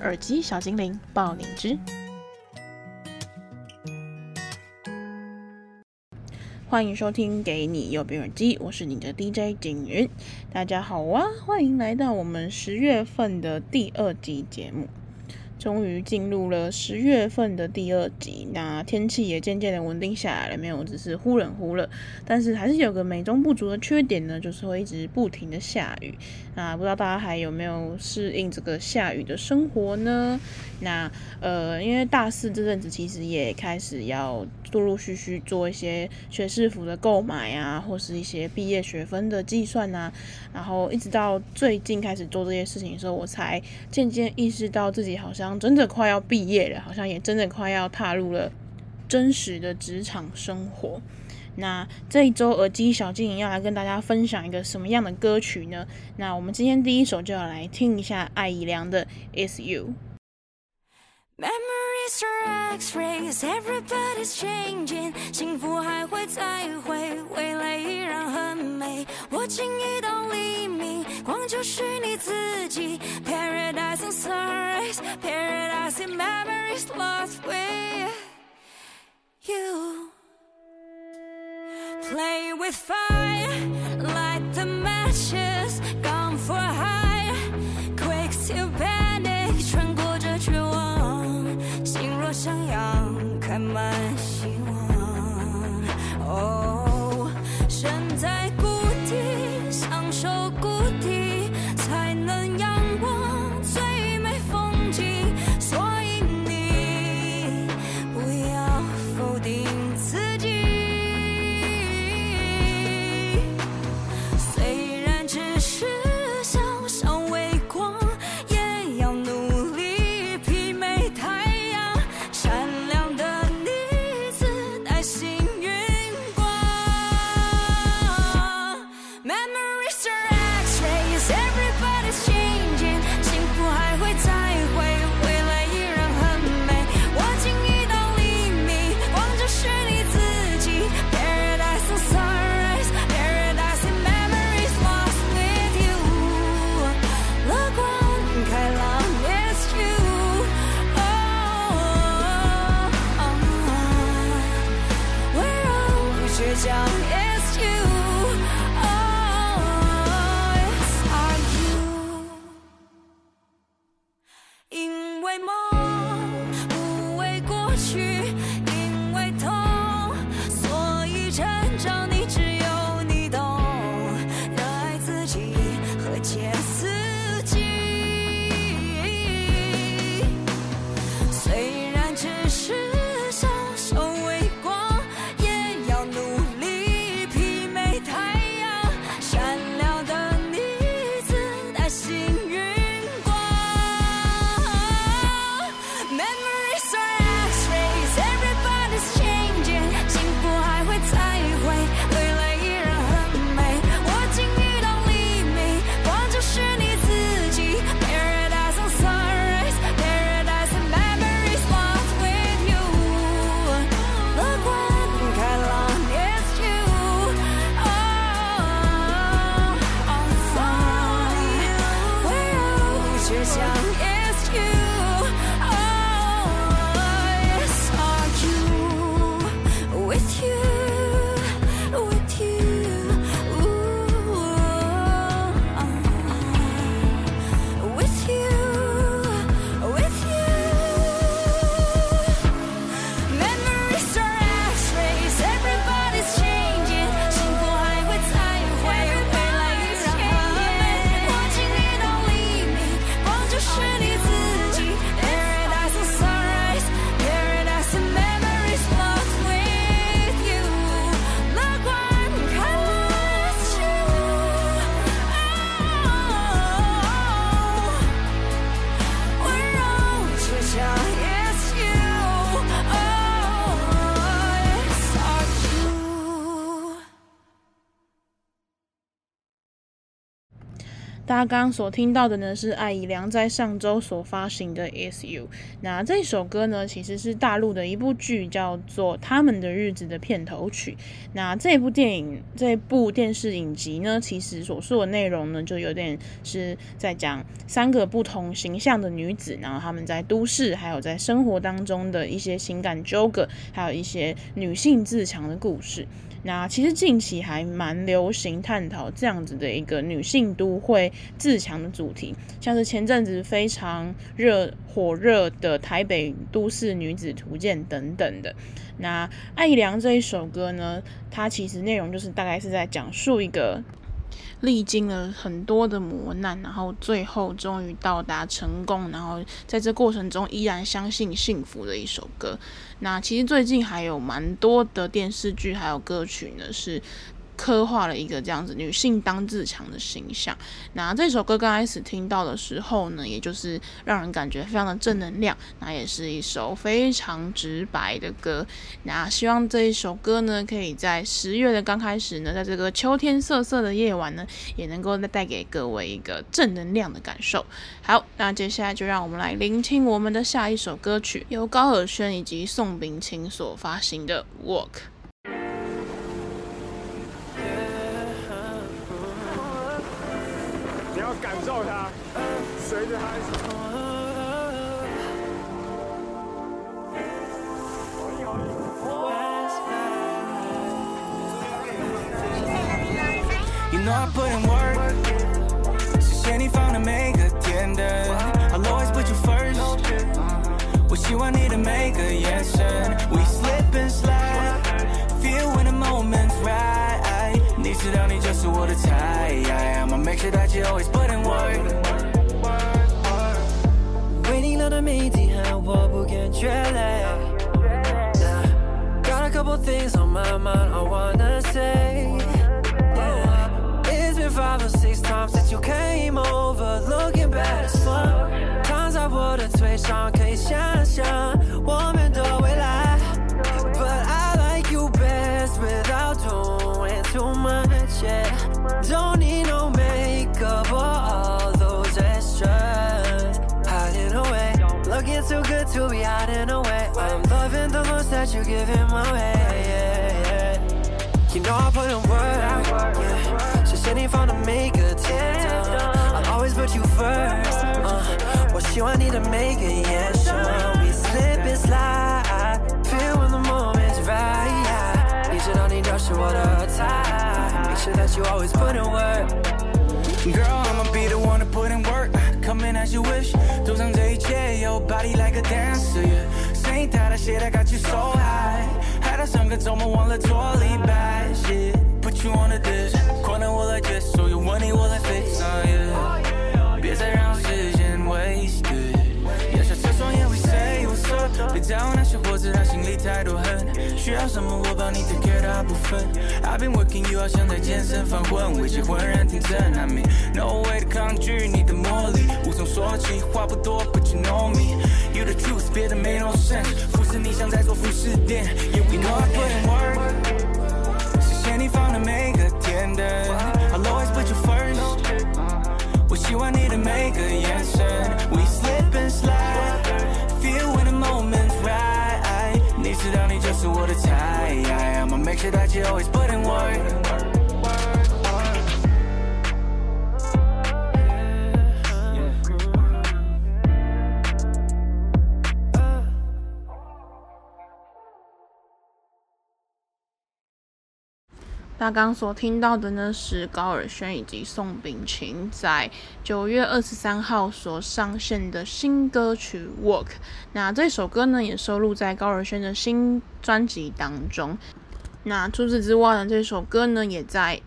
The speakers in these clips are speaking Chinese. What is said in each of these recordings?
耳机小精灵爆灵芝，欢迎收听《给你右边耳机》，我是你的 DJ 景云，大家好啊，欢迎来到我们十月份的第二集节目。终于进入了十月份的第二集，那天气也渐渐的稳定下来了，没有只是忽冷忽热，但是还是有个美中不足的缺点呢，就是会一直不停的下雨。那不知道大家还有没有适应这个下雨的生活呢？那呃，因为大四这阵子其实也开始要陆陆续续做一些学士服的购买啊，或是一些毕业学分的计算啊，然后一直到最近开始做这些事情的时候，我才渐渐意识到自己好像。真的快要毕业了，好像也真的快要踏入了真实的职场生活。那这一周耳机小精灵要来跟大家分享一个什么样的歌曲呢？那我们今天第一首就要来听一下艾怡良的《Is You》。Memories are X-rays, everybody's changing，幸福还会再会，未来依然很美。我轻易到黎明，光就是你自己。Paradise on Sunrise, paradise in memories lost with you. Play with fire, 家刚刚所听到的呢，是艾怡良在上周所发行的《S U》。那这首歌呢，其实是大陆的一部剧叫做《他们的日子》的片头曲。那这部电影、这部电视影集呢，其实所述的内容呢，就有点是在讲三个不同形象的女子，然后她们在都市还有在生活当中的一些情感纠葛，还有一些女性自强的故事。那其实近期还蛮流行探讨这样子的一个女性都会自强的主题，像是前阵子非常热火热的《台北都市女子图鉴》等等的。那爱良这一首歌呢，它其实内容就是大概是在讲述一个。历经了很多的磨难，然后最后终于到达成功，然后在这过程中依然相信幸福的一首歌。那其实最近还有蛮多的电视剧还有歌曲呢，是。刻画了一个这样子女性当自强的形象。那这首歌刚开始听到的时候呢，也就是让人感觉非常的正能量。那也是一首非常直白的歌。那希望这一首歌呢，可以在十月的刚开始呢，在这个秋天瑟瑟的夜晚呢，也能够带给各位一个正能量的感受。好，那接下来就让我们来聆听我们的下一首歌曲，由高尔宣以及宋秉清所发行的《Walk》。随着孩子。You know I put in work，是嫌你放的每个天灯，I'll always put you first。我喜欢你的每个眼神，We slip and slide，feel 知道你就是我的菜，I'ma make sure that you always put in work。的谜题和我不感觉累。Got a couple things on my mind I wanna say. It's been five or six times since you came over, looking bad as fuck. 躺在我的腿上，可以想象我们的未来。 Don't need no makeup or all those extras. Hiding away, looking too good to be hiding away. I'm loving the looks that you're giving my way. You know I put in work, yeah. Ain't fun to make a tear I'll always put you first, uh. What you want, need to make it, yeah. Sure, we slip and slide. Right. 你知道你就是我的菜。Make sure that you always put in work. Girl, I'ma be the one to put in work. Come in as you wish. 赌上这一切，Your body like a dancer. Yeah. 声音大的 shit that got you so high. 害到上个周末忘了做礼拜。Shit, put you on a dish. 可能我来接受，有问题我来 fix. Uh, yeah. 别再让别在乎那些活着，他心里太多恨。需要什么我帮你 take care 大部分。I've been working you 好像在健身房混，危险浑然天成 I mean no way to 抗拒你的魔力，无从说起，话不多，but you know me。You the truth，别的没 no sense。服侍你像在大家刚所听到的呢，是高尔宣以及宋秉勤在九月二十三号所上线的新歌曲《Walk》。那这首歌呢，也收录在高尔宣的新专辑当中。那除此之外呢，这首歌呢，也在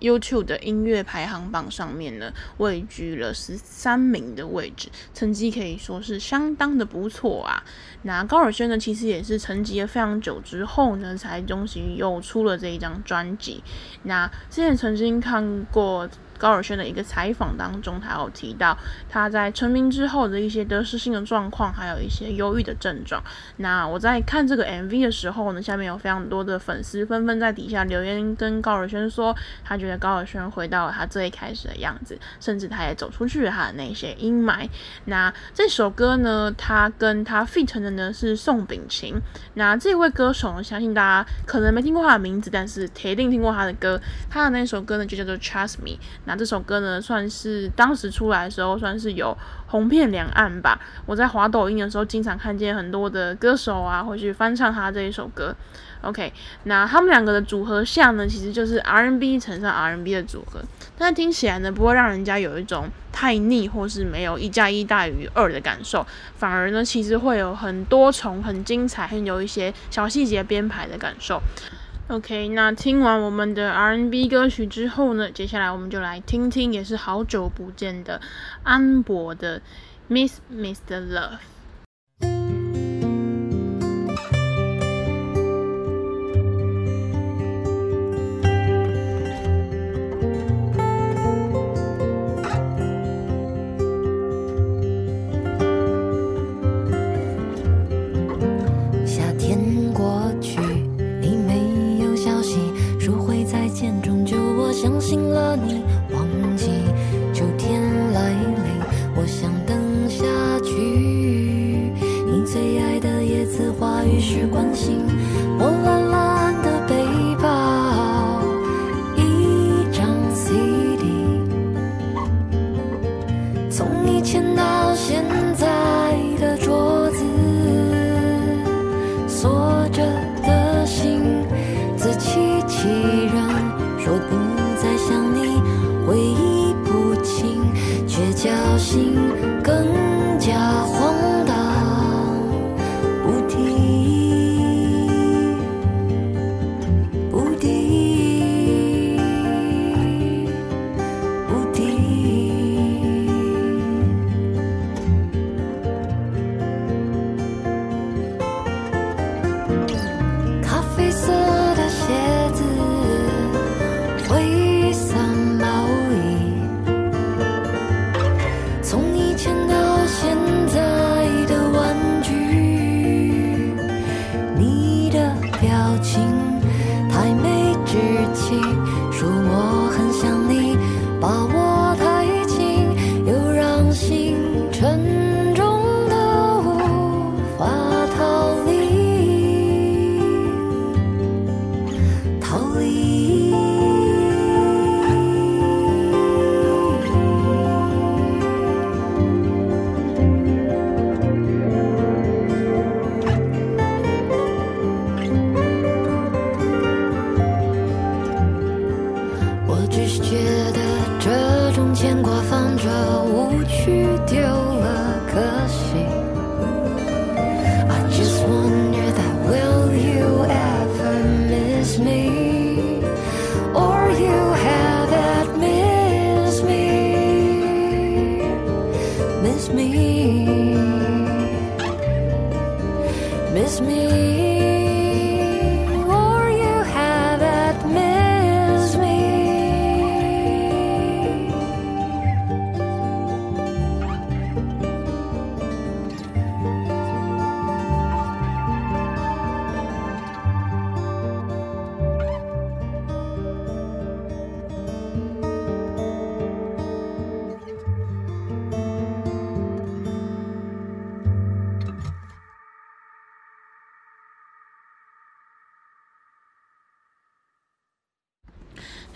YouTube 的音乐排行榜上面呢，位居了十三名的位置，成绩可以说是相当的不错啊。那高尔宣呢，其实也是沉寂了非常久之后呢，才终于又出了这一张专辑。那之前曾经看过高尔宣的一个采访当中，他有提到他在成名之后的一些得失心的状况，还有一些忧郁的症状。那我在看这个 MV 的时候呢，下面有非常多的粉丝纷纷在底下留言，跟高尔宣说，他觉得高尔宣回到了他最开始的样子，甚至他也走出去了他的那些阴霾。那这首歌呢，他跟他 feat 的呢是宋秉晴。那这位歌手呢，相信大家可能没听过他的名字，但是铁定听过他的歌。他的那首歌呢，就叫做 Trust Me。那这首歌呢，算是当时出来的时候，算是有红遍两岸吧。我在滑抖音的时候，经常看见很多的歌手啊，会去翻唱他这一首歌。OK，那他们两个的组合像呢，其实就是 R&B 乘上 R&B 的组合，但是听起来呢，不会让人家有一种太腻或是没有一加一大于二的感受，反而呢，其实会有很多重、很精彩、很有一些小细节编排的感受。OK，那听完我们的 R&B 歌曲之后呢，接下来我们就来听听也是好久不见的安博的 Miss Mr. Love。心。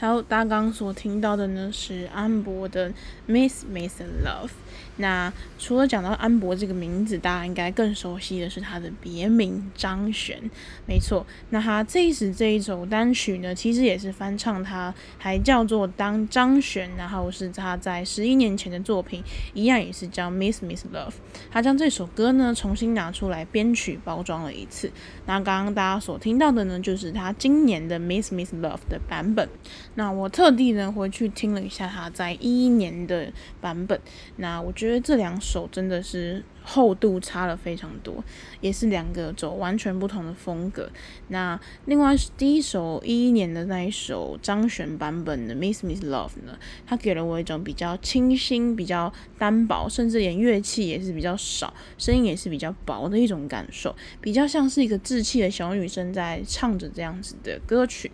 还有，大家刚所听到的呢是安博的《Miss Miss Love》。那除了讲到安博这个名字，大家应该更熟悉的是他的别名张悬。没错，那他这一次这一首单曲呢，其实也是翻唱，他还叫做当张悬，然后是他在十一年前的作品，一样也是叫《Miss Miss Love》。他将这首歌呢重新拿出来编曲包装了一次。那刚刚大家所听到的呢，就是他今年的《Miss Miss Love》的版本。那我特地呢回去听了一下他在一一年的版本，那我觉得这两首真的是厚度差了非常多，也是两个走完全不同的风格。那另外是第一首一一年的那一首张悬版本的《Miss Miss Love》呢，它给了我一种比较清新、比较单薄，甚至连乐器也是比较少，声音也是比较薄的一种感受，比较像是一个稚气的小女生在唱着这样子的歌曲。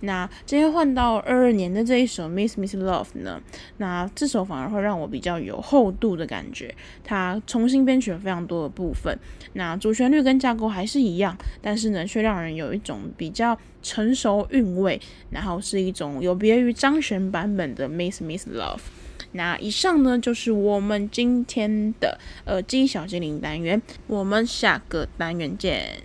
那今天换到二二年的这一首《Miss Miss Love》呢，那这首反而会让我比较有厚度的感觉。它重新编曲了非常多的部分，那主旋律跟架构还是一样，但是呢，却让人有一种比较成熟韵味，然后是一种有别于张悬版本的《Miss Miss Love》。那以上呢，就是我们今天的耳机小精灵单元，我们下个单元见。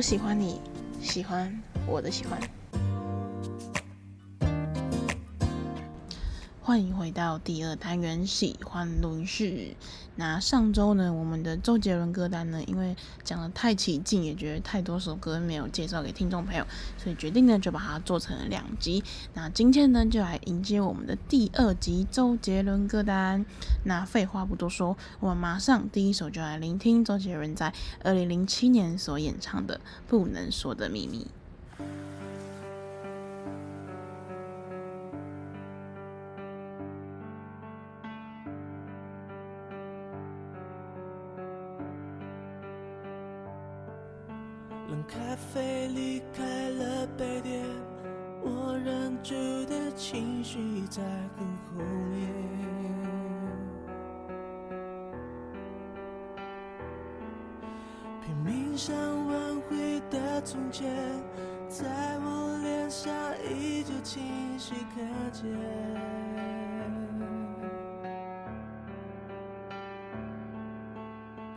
我喜欢你，喜欢我的喜欢。欢迎回到第二单元喜欢录音室。那上周呢，我们的周杰伦歌单呢，因为讲得太起劲，也觉得太多首歌没有介绍给听众朋友，所以决定呢就把它做成了两集。那今天呢，就来迎接我们的第二集周杰伦歌单。那废话不多说，我们马上第一首就来聆听周杰伦在二零零七年所演唱的《不能说的秘密》。离开了杯垫，我忍住的情绪在很后面。拼命想挽回的从前，在我脸上依旧清晰可见。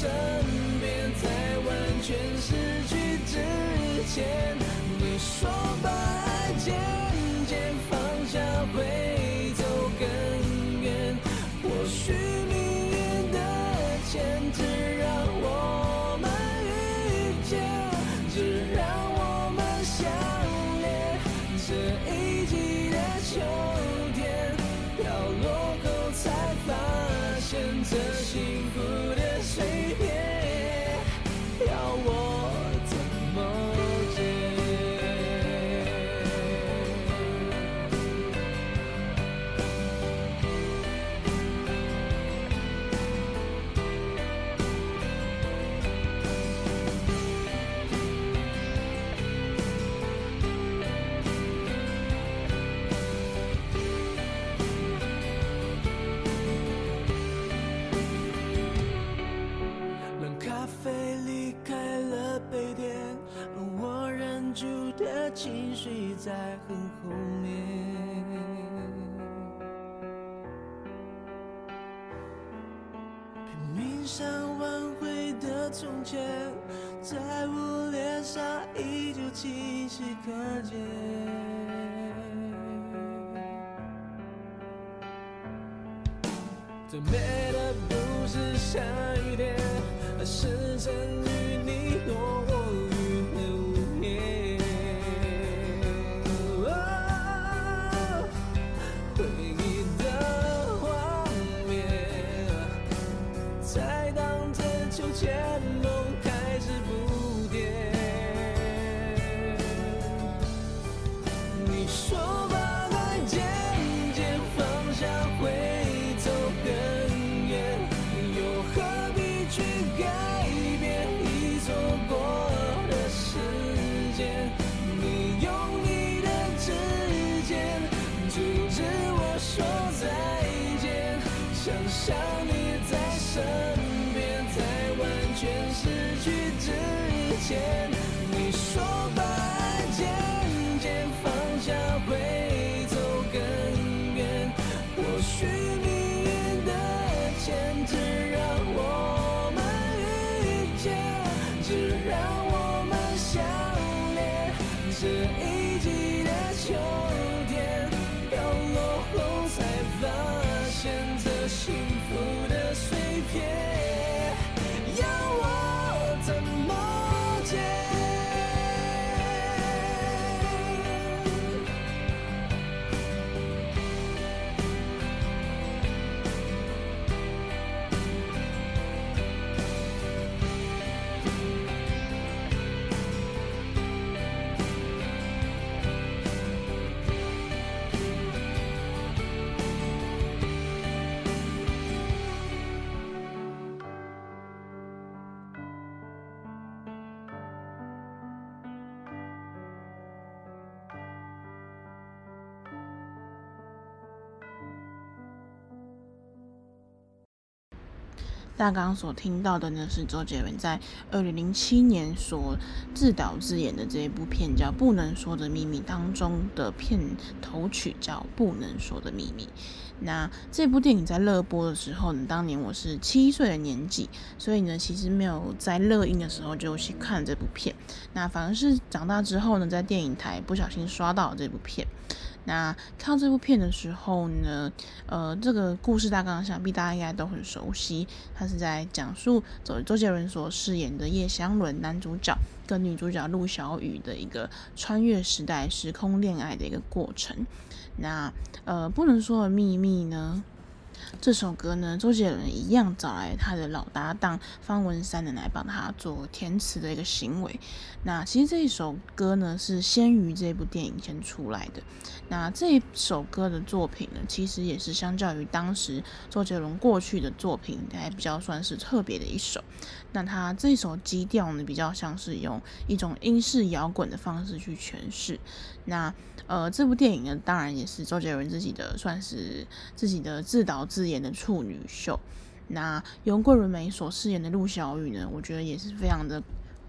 身边，在完全失去之前，在很后面，拼命想挽回的从前，在我脸上依旧清晰可见。最美的不是下雨天，而是曾与你大家刚刚所听到的呢，是周杰伦在二零零七年所自导自演的这一部片叫《不能说的秘密》当中的片头曲叫《不能说的秘密》。那这部电影在热播的时候呢，当年我是七岁的年纪，所以呢，其实没有在热映的时候就去看这部片。那反而是长大之后呢，在电影台不小心刷到了这部片。那看到这部片的时候呢，呃，这个故事大纲想必大家应该都很熟悉，它是在讲述周周杰伦所饰演的叶湘伦男主角跟女主角陆小雨的一个穿越时代时空恋爱的一个过程。那呃，不能说的秘密呢？这首歌呢，周杰伦一样找来他的老搭档方文山的来帮他做填词的一个行为。那其实这一首歌呢，是先于这部电影先出来的。那这一首歌的作品呢，其实也是相较于当时周杰伦过去的作品，还比较算是特别的一首。那他这首基调呢，比较像是用一种英式摇滚的方式去诠释。那呃，这部电影呢，当然也是周杰伦自己的算是自己的自导自演的处女秀。那由桂纶镁所饰演的陆小雨呢，我觉得也是非常的。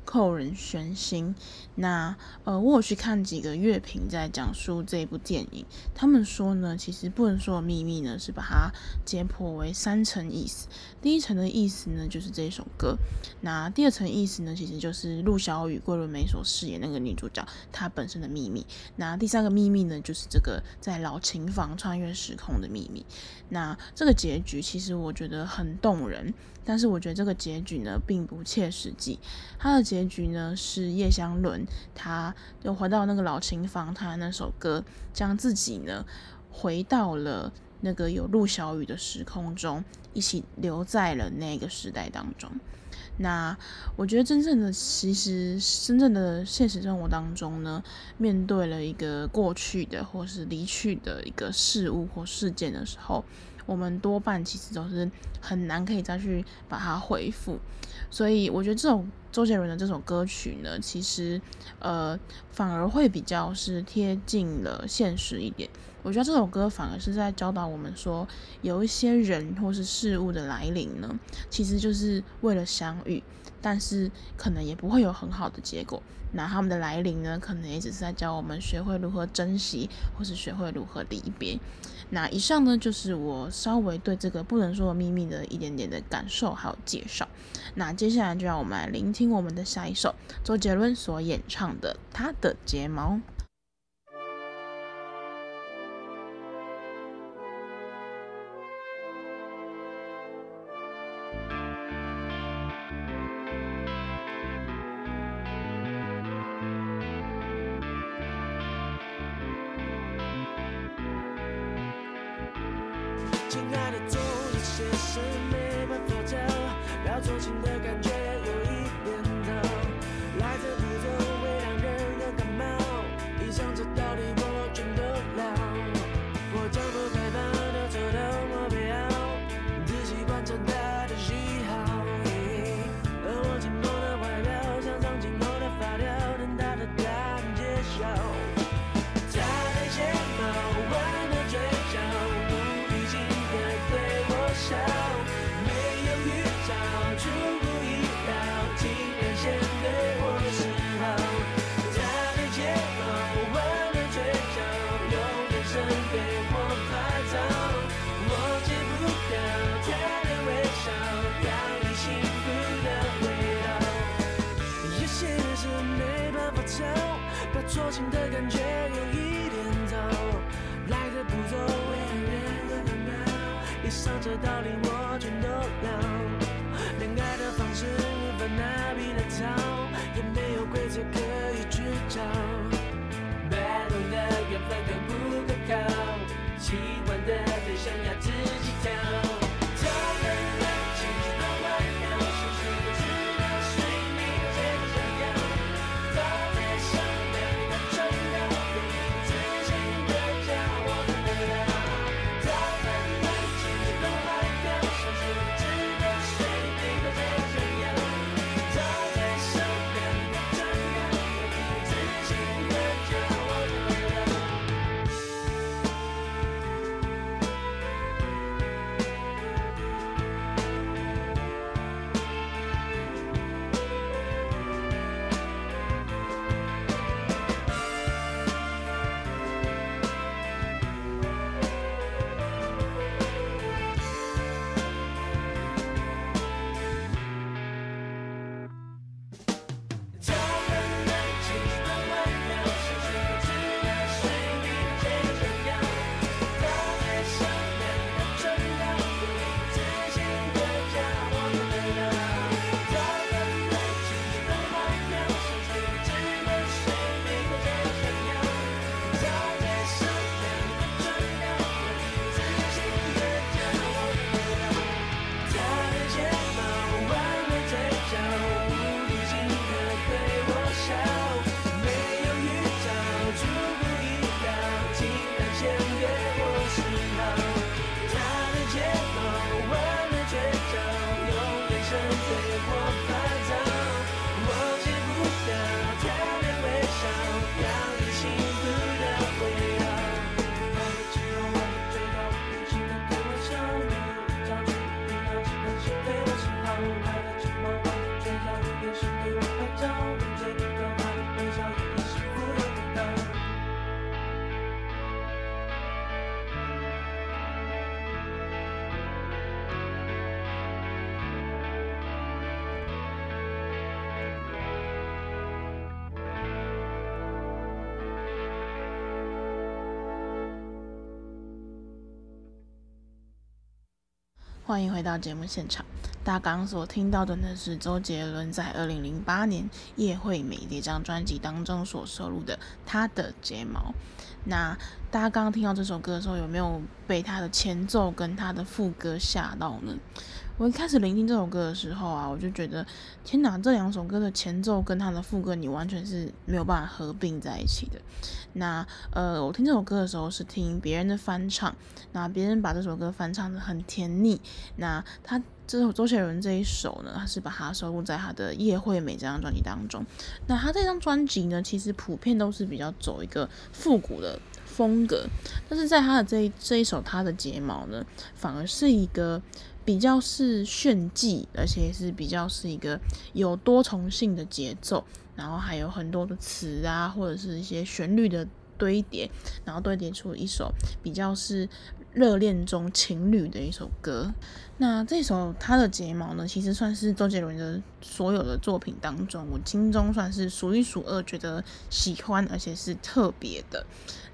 扣人悬心。那呃，我有去看几个乐评在讲述这部电影，他们说呢，其实不能说的秘密呢，是把它解剖为三层意思。第一层的意思呢，就是这首歌；那第二层意思呢，其实就是陆小雨、桂纶镁所饰演那个女主角她本身的秘密。那第三个秘密呢，就是这个在老琴房穿越时空的秘密。那这个结局其实我觉得很动人。但是我觉得这个结局呢，并不切实际。他的结结局呢，是叶湘伦，他又回到那个老琴房，他那首歌，将自己呢回到了那个有陆小雨的时空中，一起留在了那个时代当中。那我觉得真正的，其实真正的现实生活当中呢，面对了一个过去的或是离去的一个事物或事件的时候。我们多半其实都是很难可以再去把它恢复，所以我觉得这种周杰伦的这首歌曲呢，其实呃反而会比较是贴近了现实一点。我觉得这首歌反而是在教导我们说，有一些人或是事物的来临呢，其实就是为了相遇，但是可能也不会有很好的结果。那他们的来临呢，可能也只是在教我们学会如何珍惜，或是学会如何离别。那以上呢，就是我稍微对这个不能说的秘密的一点点的感受还有介绍。那接下来就让我们来聆听我们的下一首周杰伦所演唱的《他的睫毛》。亲爱的，做一些什么？的感觉有一点早，来的不走会让人更难。以上这道理我全都了，恋爱的方式无法拿笔来抄，也没有规则可以去找。百度的缘分可不可靠，喜欢的对象要自己挑。欢迎回到节目现场。大家刚刚所听到的呢，是周杰伦在二零零八年《叶惠美》这张专辑当中所收录的《他的睫毛》。那大家刚刚听到这首歌的时候，有没有被他的前奏跟他的副歌吓到呢？我一开始聆听这首歌的时候啊，我就觉得天哪，这两首歌的前奏跟他的副歌，你完全是没有办法合并在一起的。那呃，我听这首歌的时候是听别人的翻唱，那别人把这首歌翻唱得很甜腻。那他这首周杰伦这一首呢，他是把它收录在他的《叶惠美》这张专辑当中。那他这张专辑呢，其实普遍都是比较走一个复古的风格，但是在他的这一这一首《他的睫毛》呢，反而是一个。比较是炫技，而且是比较是一个有多重性的节奏，然后还有很多的词啊，或者是一些旋律的堆叠，然后堆叠出一首比较是热恋中情侣的一首歌。那这首他的睫毛呢，其实算是周杰伦的所有的作品当中，我心中算是数一数二觉得喜欢，而且是特别的。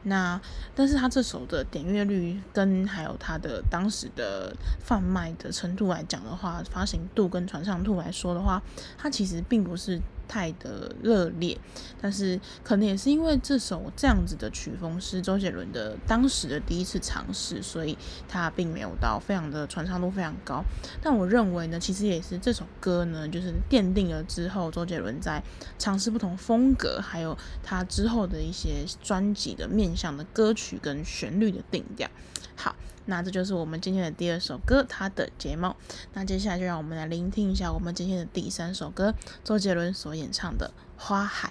那，但是他这首的点阅率跟还有他的当时的贩卖的程度来讲的话，发行度跟传唱度来说的话，他其实并不是太的热烈。但是可能也是因为这首这样子的曲风是周杰伦的当时的第一次尝试，所以他并没有到非常的传唱度非常高。但我认为呢，其实也是这首歌呢，就是奠定了之后周杰伦在尝试不同风格，还有他之后的一些专辑的面向的歌曲跟旋律的定调。好，那这就是我们今天的第二首歌，它的睫毛。那接下来就让我们来聆听一下我们今天的第三首歌，周杰伦所演唱的《花海》。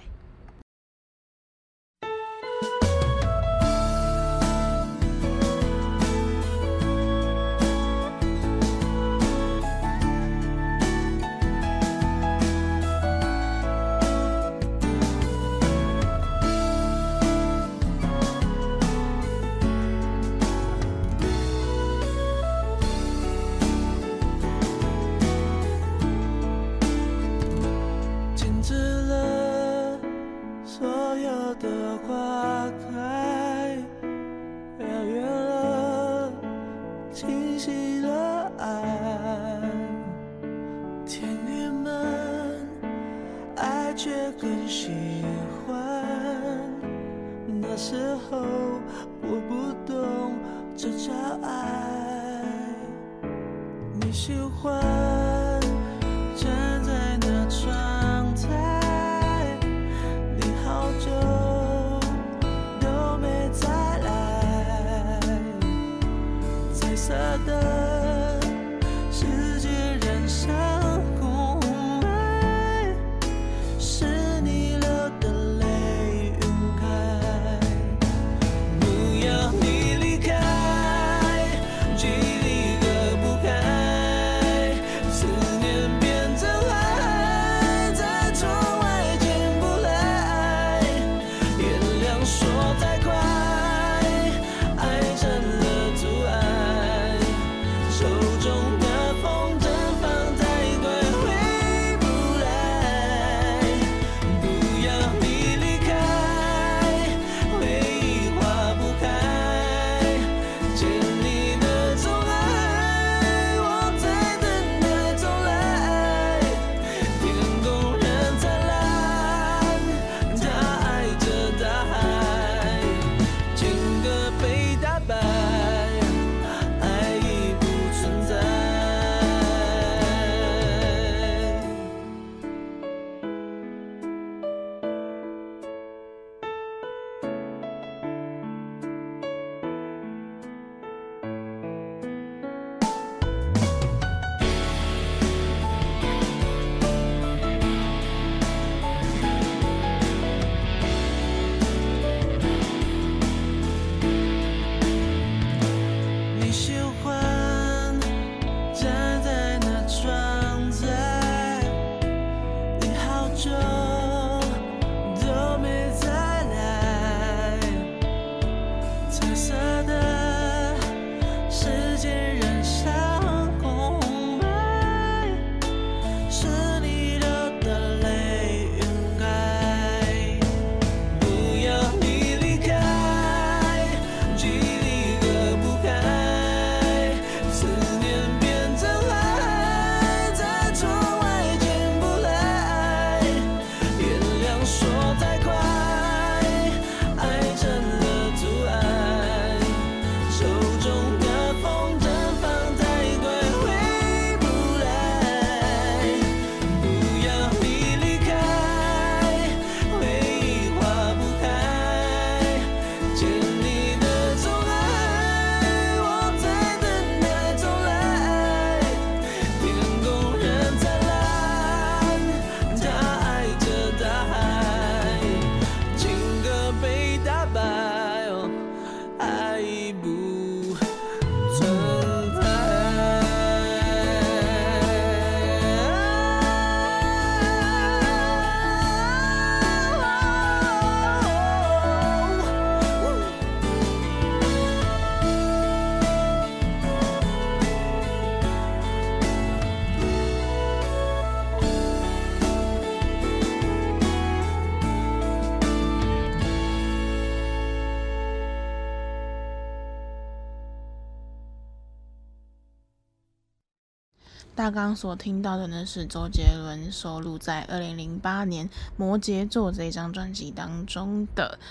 大家刚刚所听到的呢，是周杰伦收录在二零零八年《摩羯座》这一张专辑当中的《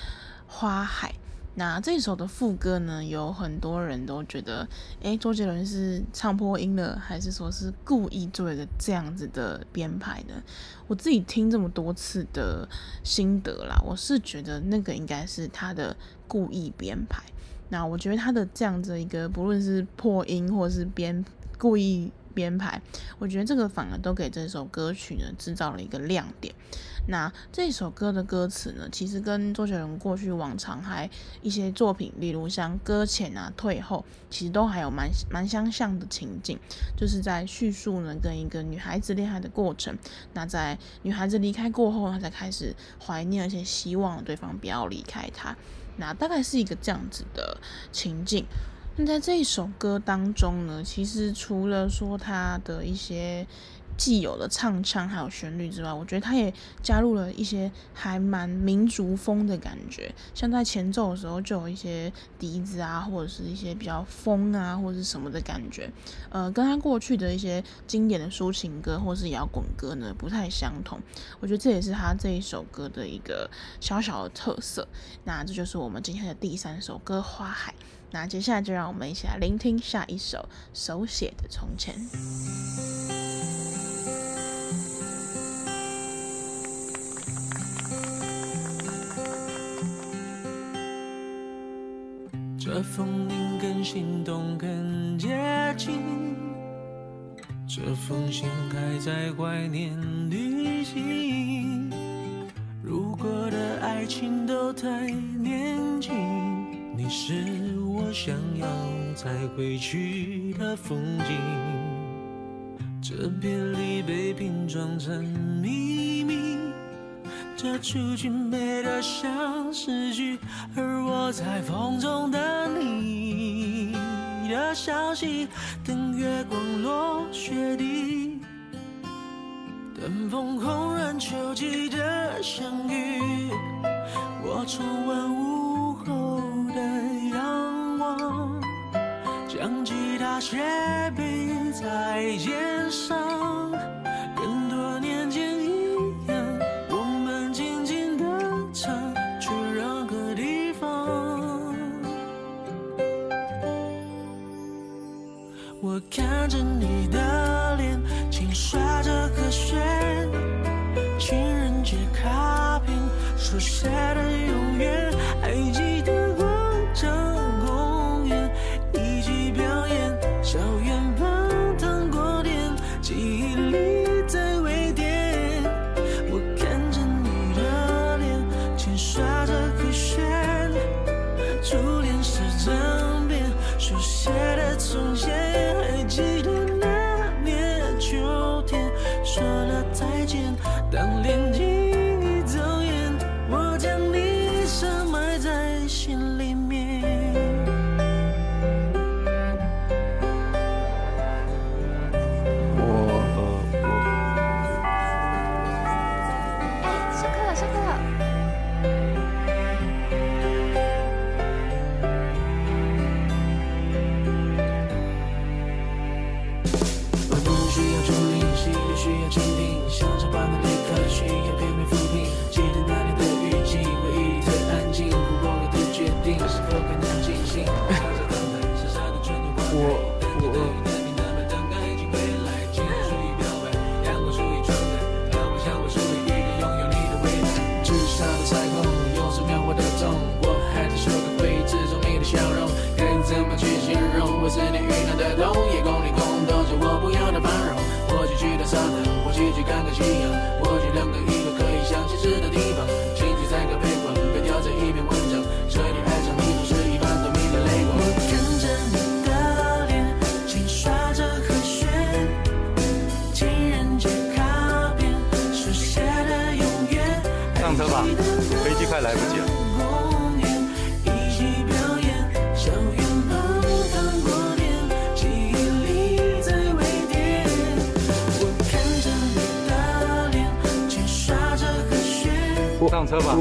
花海》。那这首的副歌呢，有很多人都觉得，诶，周杰伦是唱破音了，还是说是故意做一个这样子的编排呢？我自己听这么多次的心得啦，我是觉得那个应该是他的故意编排。那我觉得他的这样子一个，不论是破音或是编故意。编排，我觉得这个反而都给这首歌曲呢制造了一个亮点。那这首歌的歌词呢，其实跟周杰伦过去往常还一些作品，例如像《搁浅》啊、《退后》，其实都还有蛮蛮相像的情景，就是在叙述呢跟一个女孩子恋爱的过程。那在女孩子离开过后，她才开始怀念，而且希望对方不要离开她。那大概是一个这样子的情境。那在这一首歌当中呢，其实除了说它的一些既有的唱腔还有旋律之外，我觉得它也加入了一些还蛮民族风的感觉。像在前奏的时候，就有一些笛子啊，或者是一些比较风啊，或者是什么的感觉。呃，跟他过去的一些经典的抒情歌或是摇滚歌呢，不太相同。我觉得这也是他这一首歌的一个小小的特色。那这就是我们今天的第三首歌《花海》。那接下来就让我们一起来聆听下一首手写的从前。这风铃更心动，更接近。这封信还在怀念旅行，如果的爱情都太年轻。你是我想要再回去的风景，这别离被拼装成秘密，这触景美得像诗句，而我在风中等你的消息，等月光落雪地，等风空染秋季的相遇，我重温午后。的仰望，将吉他斜背在肩上，上车吧。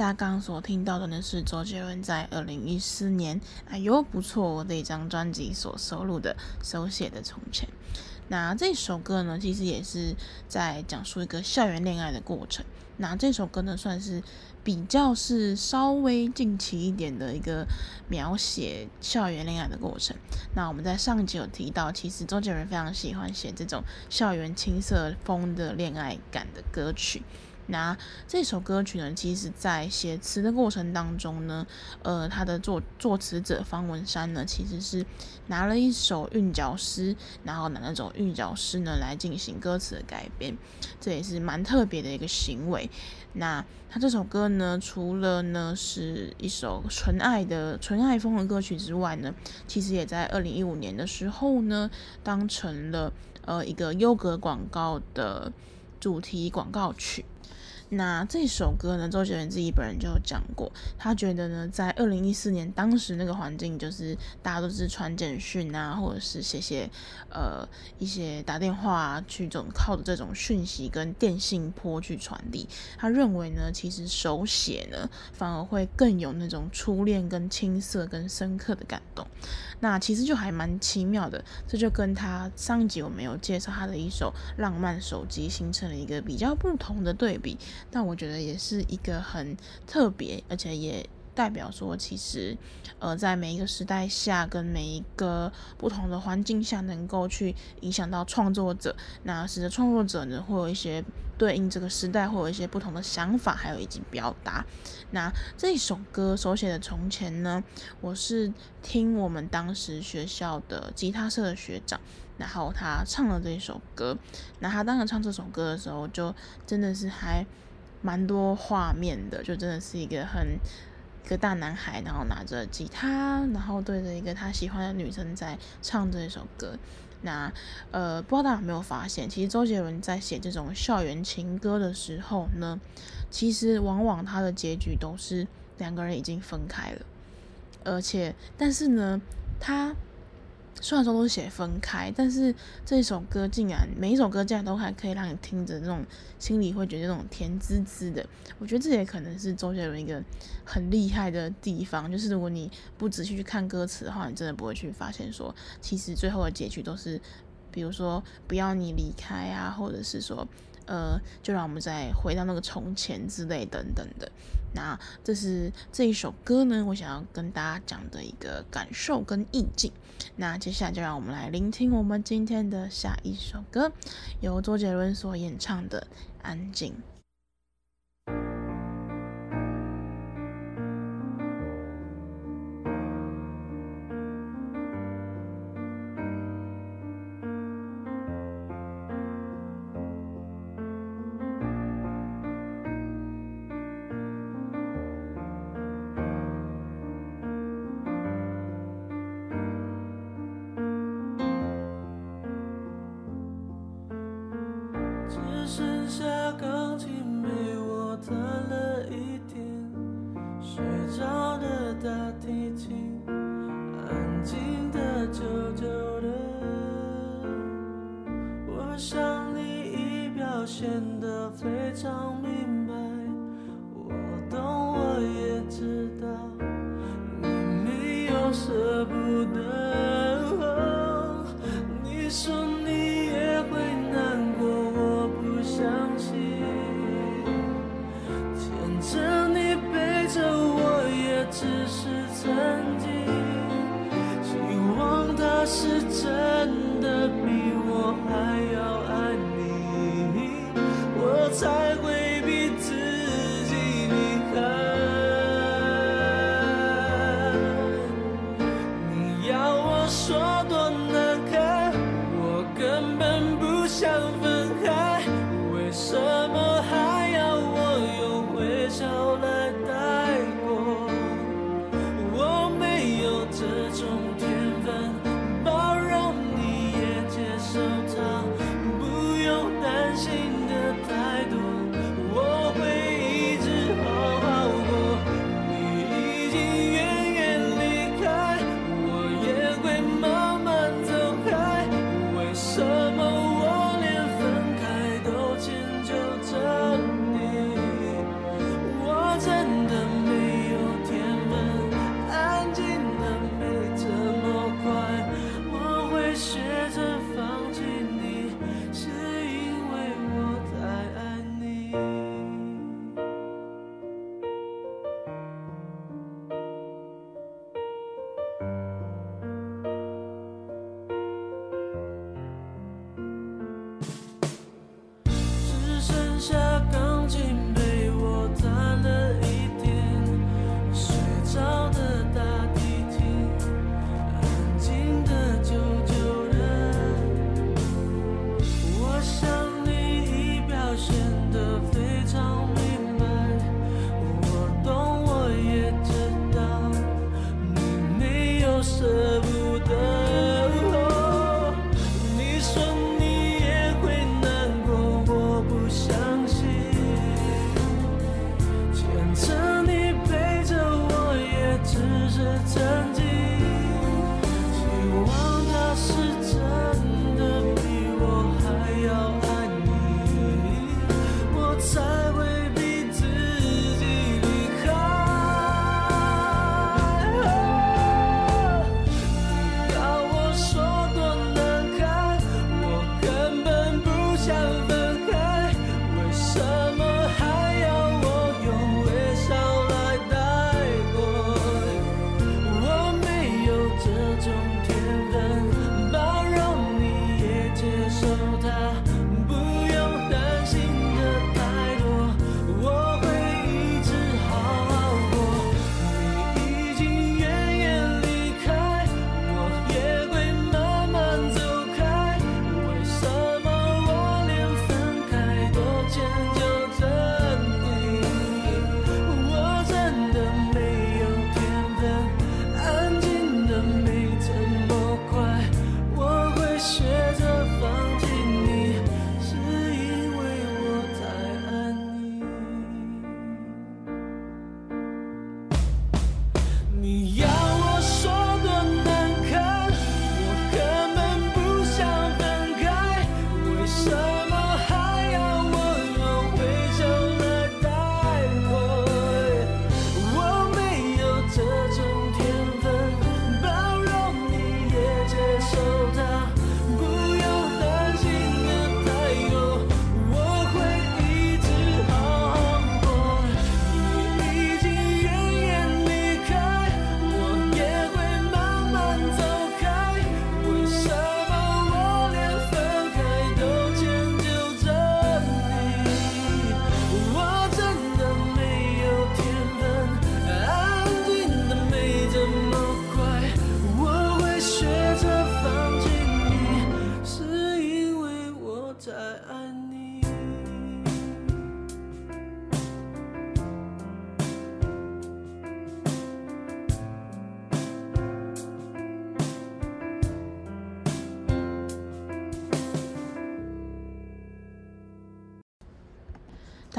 大家刚刚所听到的呢，是周杰伦在二零一四年《哎呦不错》我这一张专辑所收录的手写的从前。那这首歌呢，其实也是在讲述一个校园恋爱的过程。那这首歌呢，算是比较是稍微近期一点的一个描写校园恋爱的过程。那我们在上集有提到，其实周杰伦非常喜欢写这种校园青涩风的恋爱感的歌曲。那这首歌曲呢，其实在写词的过程当中呢，呃，他的作作词者方文山呢，其实是拿了一首韵脚诗，然后拿那种韵脚诗呢来进行歌词的改编，这也是蛮特别的一个行为。那他这首歌呢，除了呢是一首纯爱的纯爱风的歌曲之外呢，其实也在二零一五年的时候呢，当成了呃一个优格广告的主题广告曲。那这首歌呢，周杰伦自己本人就有讲过，他觉得呢，在二零一四年当时那个环境，就是大家都是传简讯啊，或者是写写呃一些打电话啊，去这种靠着这种讯息跟电信波去传递。他认为呢，其实手写呢，反而会更有那种初恋跟青涩跟深刻的感动。那其实就还蛮奇妙的，这就跟他上一集我没有介绍他的一首《浪漫手机》形成了一个比较不同的对比。但我觉得也是一个很特别，而且也代表说，其实，呃，在每一个时代下，跟每一个不同的环境下，能够去影响到创作者，那使得创作者呢，会有一些对应这个时代，会有一些不同的想法，还有以及表达。那这一首歌手写的《从前》呢，我是听我们当时学校的吉他社的学长。然后他唱了这一首歌，那他当时唱这首歌的时候，就真的是还蛮多画面的，就真的是一个很一个大男孩，然后拿着吉他，然后对着一个他喜欢的女生在唱这首歌。那呃，不知道大家有没有发现，其实周杰伦在写这种校园情歌的时候呢，其实往往他的结局都是两个人已经分开了，而且但是呢，他。虽然说都是写分开，但是这首歌竟然每一首歌竟然都还可以让你听着那种心里会觉得那种甜滋滋的。我觉得这也可能是周杰伦一个很厉害的地方，就是如果你不仔细去看歌词的话，你真的不会去发现说，其实最后的结局都是，比如说不要你离开啊，或者是说。呃，就让我们再回到那个从前之类等等的。那这是这一首歌呢，我想要跟大家讲的一个感受跟意境。那接下来就让我们来聆听我们今天的下一首歌，由周杰伦所演唱的《安静》。welcome.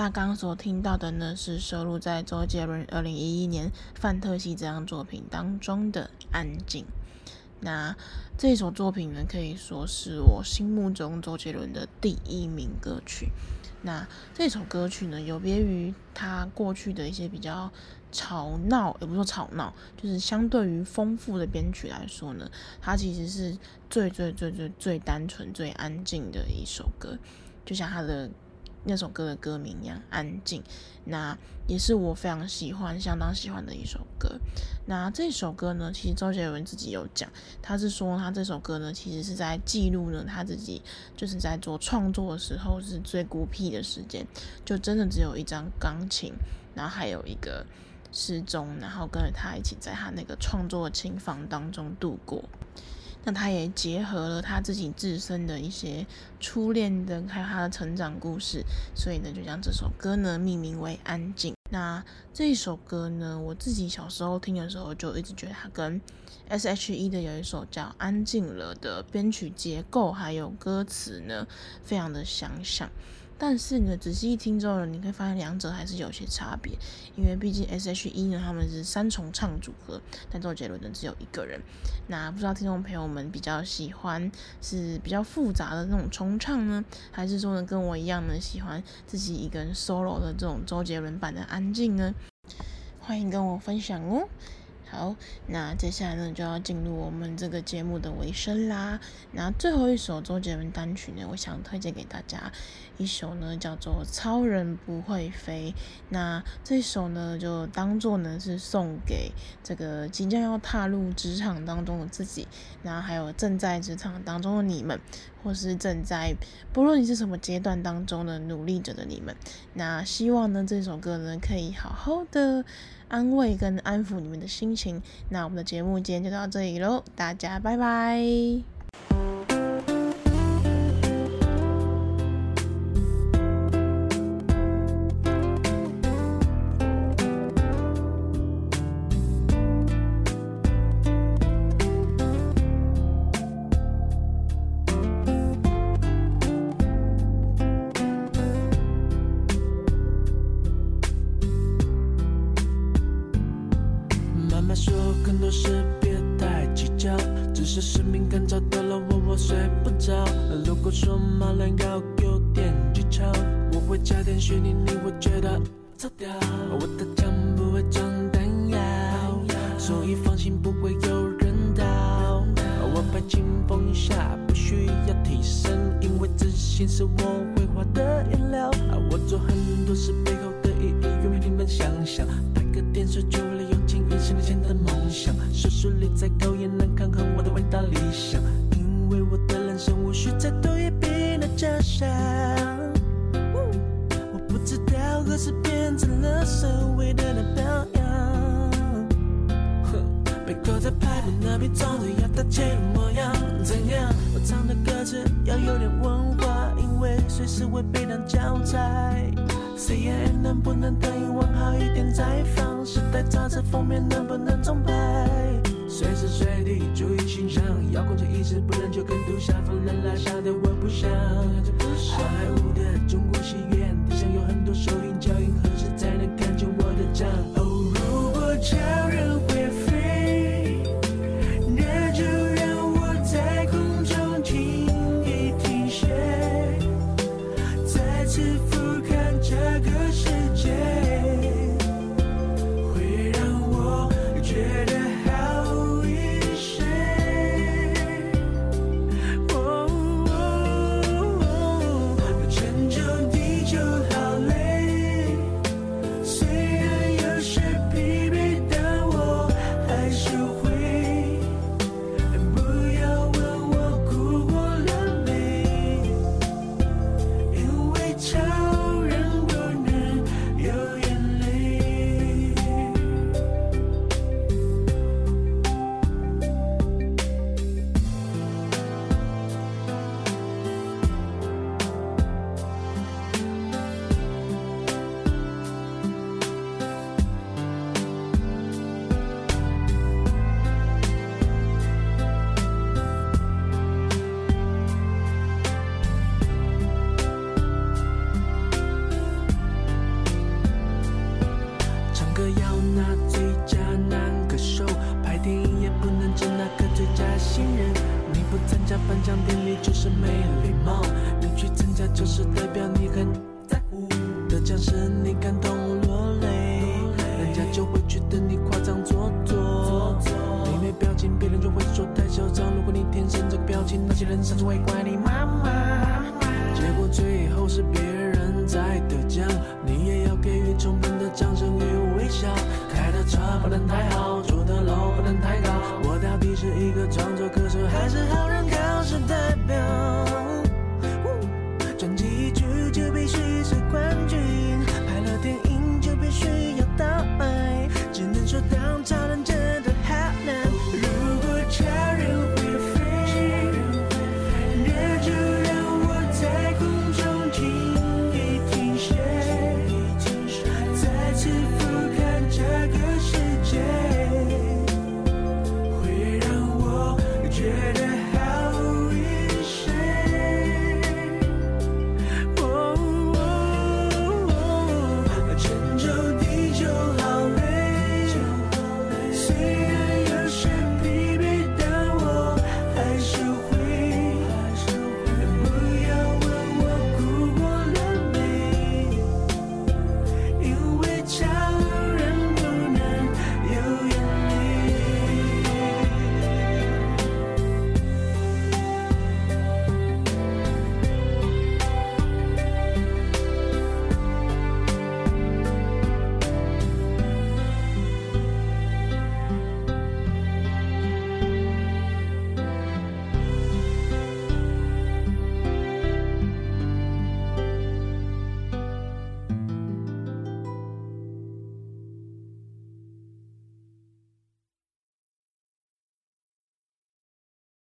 大家刚刚所听到的呢，是收录在周杰伦二零一一年《范特西》这张作品当中的《安静》。那这首作品呢，可以说是我心目中周杰伦的第一名歌曲。那这首歌曲呢，有别于他过去的一些比较吵闹，也不说吵闹，就是相对于丰富的编曲来说呢，它其实是最最最最最单纯、最安静的一首歌，就像他的。那首歌的歌名一样安静，那也是我非常喜欢、相当喜欢的一首歌。那这首歌呢，其实周杰伦自己有讲，他是说他这首歌呢，其实是在记录呢他自己就是在做创作的时候是最孤僻的时间，就真的只有一张钢琴，然后还有一个时钟，然后跟着他一起在他那个创作的琴房当中度过。那他也结合了他自己自身的一些初恋的，还有他的成长故事，所以呢，就将这首歌呢命名为《安静》。那这一首歌呢，我自己小时候听的时候，就一直觉得它跟 S.H.E 的有一首叫《安静了》的编曲结构还有歌词呢，非常的相像。但是呢，仔细一听之后呢，你会发现两者还是有些差别，因为毕竟 S.H.E 呢，他们是三重唱组合，但周杰伦呢只有一个人。那不知道听众朋友们比较喜欢是比较复杂的那种重唱呢，还是说呢跟我一样呢喜欢自己一个人 solo 的这种周杰伦版的安静呢？欢迎跟我分享哦。好，那接下来呢就要进入我们这个节目的尾声啦。那最后一首周杰伦单曲呢，我想推荐给大家一首呢，叫做《超人不会飞》。那这首呢，就当做呢是送给这个即将要踏入职场当中的自己，那还有正在职场当中的你们，或是正在不论你是什么阶段当中的努力着的你们。那希望呢这首歌呢可以好好的。安慰跟安抚你们的心情。那我们的节目今天就到这里喽，大家拜拜。注意形象，遥控器一直不能就跟杜夏放了拉下的我不想。好莱坞的中国戏院，地上有很多收音脚印，何时才能看见我的账？哦，如果将个表情，那些人甚至会怪你